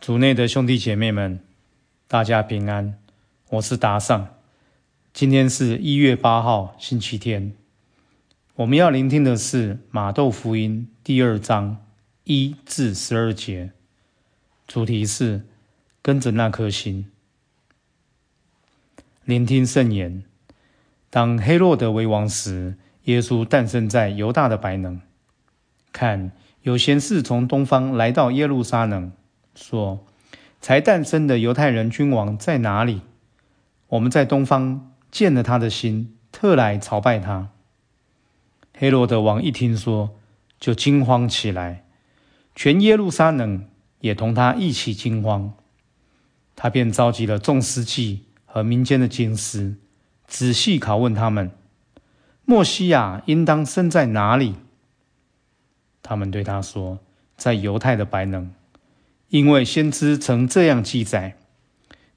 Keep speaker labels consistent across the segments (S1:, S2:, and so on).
S1: 主内的兄弟姐妹们，大家平安。我是达尚。今天是一月八号，星期天。我们要聆听的是马窦福音第二章一至十二节，主题是跟着那颗心。聆听圣言。当黑洛德为王时，耶稣诞生在犹大的白能。看，有贤士从东方来到耶路撒冷。说：“才诞生的犹太人君王在哪里？我们在东方见了他的心，特来朝拜他。”黑罗德王一听说，就惊慌起来，全耶路撒冷也同他一起惊慌。他便召集了众司祭和民间的经师，仔细拷问他们：“墨西亚应当生在哪里？”他们对他说：“在犹太的白冷。”因为先知曾这样记载：“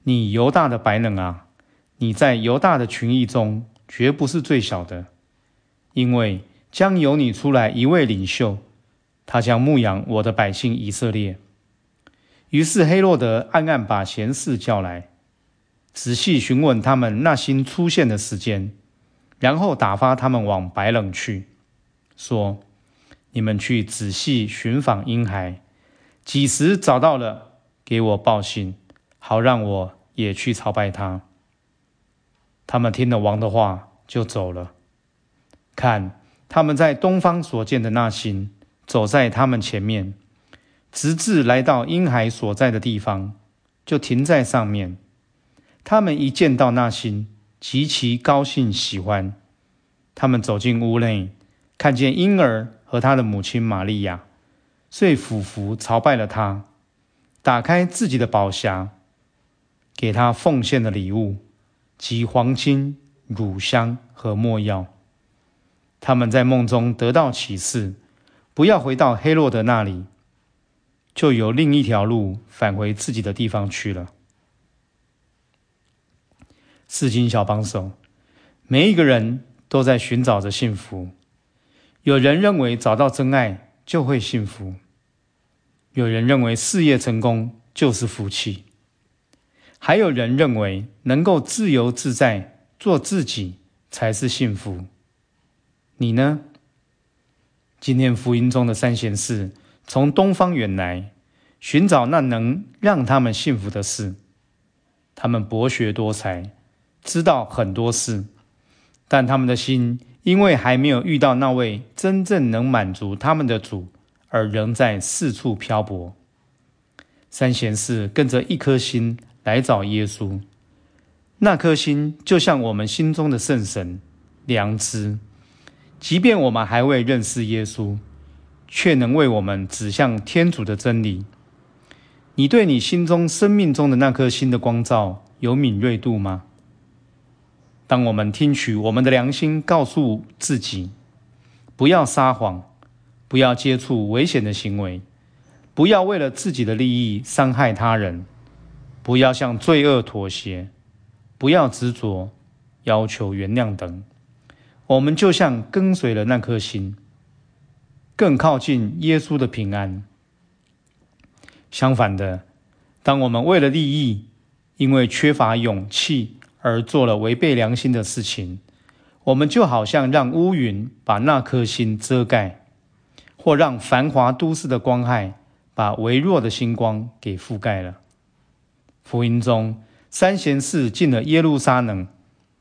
S1: 你犹大的白冷啊，你在犹大的群邑中绝不是最小的，因为将由你出来一位领袖，他将牧养我的百姓以色列。”于是黑洛德暗暗把贤士叫来，仔细询问他们那星出现的时间，然后打发他们往白冷去，说：“你们去仔细寻访婴孩。”几时找到了，给我报信，好让我也去朝拜他。他们听了王的话，就走了。看，他们在东方所见的那星，走在他们前面，直至来到婴孩所在的地方，就停在上面。他们一见到那星，极其高兴喜欢。他们走进屋内，看见婴儿和他的母亲玛利亚。遂俯伏朝拜了他，打开自己的宝匣，给他奉献的礼物即黄金、乳香和墨药。他们在梦中得到启示，不要回到黑洛德那里，就有另一条路返回自己的地方去了。四金小帮手，每一个人都在寻找着幸福。有人认为找到真爱就会幸福。有人认为事业成功就是福气，还有人认为能够自由自在做自己才是幸福。你呢？今天福音中的三贤士从东方远来，寻找那能让他们幸福的事。他们博学多才，知道很多事，但他们的心因为还没有遇到那位真正能满足他们的主。而仍在四处漂泊。三贤士跟着一颗心来找耶稣，那颗心就像我们心中的圣神良知，即便我们还未认识耶稣，却能为我们指向天主的真理。你对你心中生命中的那颗心的光照有敏锐度吗？当我们听取我们的良心告诉自己，不要撒谎。不要接触危险的行为，不要为了自己的利益伤害他人，不要向罪恶妥协，不要执着要求原谅等。我们就像跟随了那颗心，更靠近耶稣的平安。相反的，当我们为了利益，因为缺乏勇气而做了违背良心的事情，我们就好像让乌云把那颗心遮盖。或让繁华都市的光害把微弱的星光给覆盖了。福音中，三贤士进了耶路撒冷，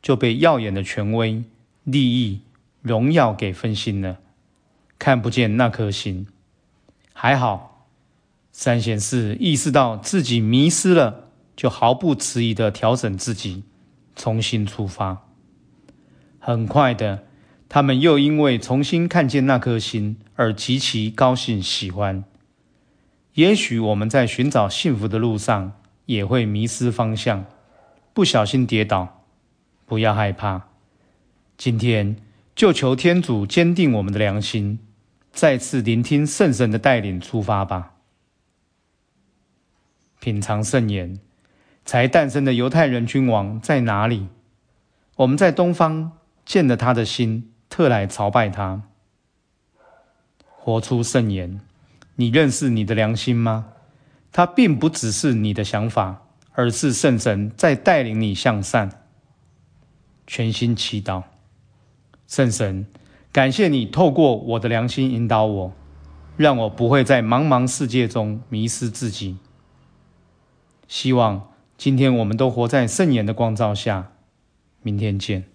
S1: 就被耀眼的权威、利益、荣耀给分心了，看不见那颗心。还好，三贤士意识到自己迷失了，就毫不迟疑的调整自己，重新出发。很快的。他们又因为重新看见那颗心而极其高兴喜欢。也许我们在寻找幸福的路上也会迷失方向，不小心跌倒。不要害怕，今天就求天主坚定我们的良心，再次聆听圣神的带领出发吧。品尝圣言，才诞生的犹太人君王在哪里？我们在东方见了他的心。特来朝拜他，活出圣言。你认识你的良心吗？它并不只是你的想法，而是圣神在带领你向善。全心祈祷，圣神，感谢你透过我的良心引导我，让我不会在茫茫世界中迷失自己。希望今天我们都活在圣言的光照下。明天见。